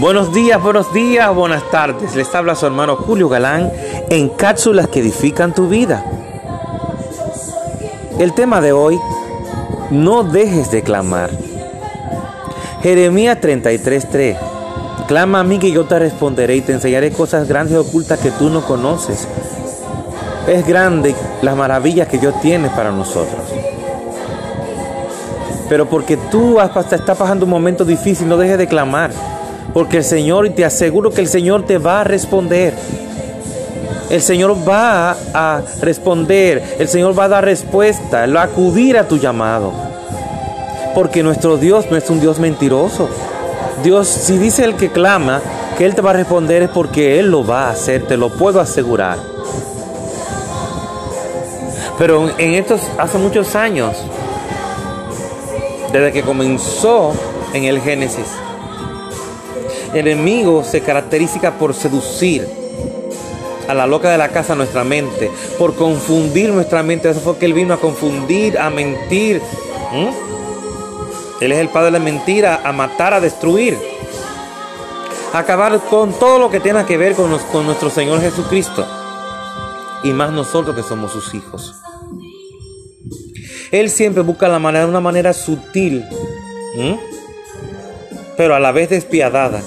Buenos días, buenos días, buenas tardes. Les habla su hermano Julio Galán en cápsulas que edifican tu vida. El tema de hoy, no dejes de clamar. Jeremías 33:3. Clama a mí que yo te responderé y te enseñaré cosas grandes y ocultas que tú no conoces. Es grande las maravillas que Dios tiene para nosotros. Pero porque tú estás pasando un momento difícil, no dejes de clamar. Porque el Señor, y te aseguro que el Señor te va a responder. El Señor va a responder, el Señor va a dar respuesta, va a acudir a tu llamado. Porque nuestro Dios no es un Dios mentiroso. Dios, si dice el que clama, que Él te va a responder es porque Él lo va a hacer, te lo puedo asegurar. Pero en estos, hace muchos años, desde que comenzó en el Génesis, el enemigo se caracteriza por seducir a la loca de la casa nuestra mente, por confundir nuestra mente. Eso fue que él vino a confundir, a mentir. Él es el padre de la mentira, a matar, a destruir. A acabar con todo lo que tenga que ver con, nuestro Señor Jesucristo. Y más nosotros que somos sus hijos. Él siempre busca la manera, una manera sutil, pero a la vez despiadada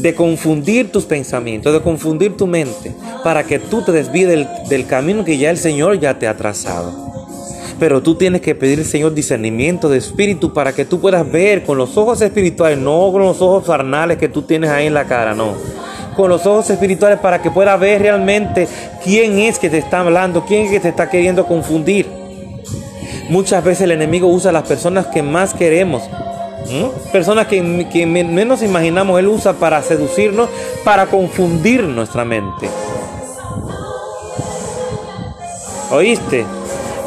de confundir tus pensamientos, de confundir tu mente, para que tú te desvíes del, camino que ya el Señor ya te ha trazado. Pero tú tienes que pedir al Señor discernimiento de espíritu para que tú puedas ver con los ojos espirituales, no con los ojos carnales que tú tienes ahí en la cara, no. Con los ojos espirituales para que puedas ver realmente quién es que te está hablando, quién es que te está queriendo confundir. Muchas veces el enemigo usa a las personas que más queremos ¿Mm? Personas que, menos imaginamos Él usa para seducirnos, para confundir nuestra mente. ¿Oíste?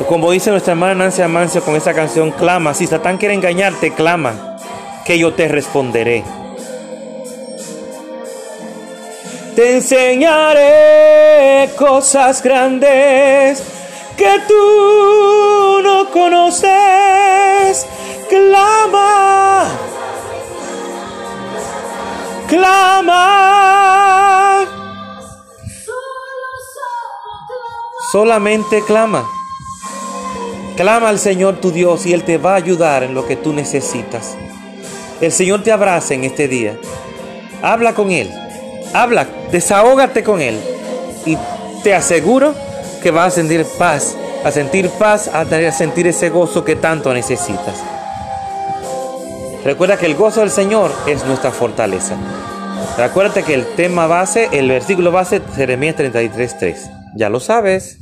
Como dice nuestra hermana Nancy Amancio con esa canción, clama. Si Satán quiere engañarte, clama, que yo te responderé. Te enseñaré cosas grandes que tú no conoces. Clama. Solamente clama. Clama al Señor tu Dios y Él te va a ayudar en lo que tú necesitas. El Señor te abraza en este día. Habla con Él. Habla, desahógate con Él. Y te aseguro que vas a sentir paz, a sentir paz, a sentir ese gozo que tanto necesitas. Recuerda que el gozo del Señor es nuestra fortaleza. Recuerda que el tema base, el versículo base, Jeremías 33.3. Ya lo sabes.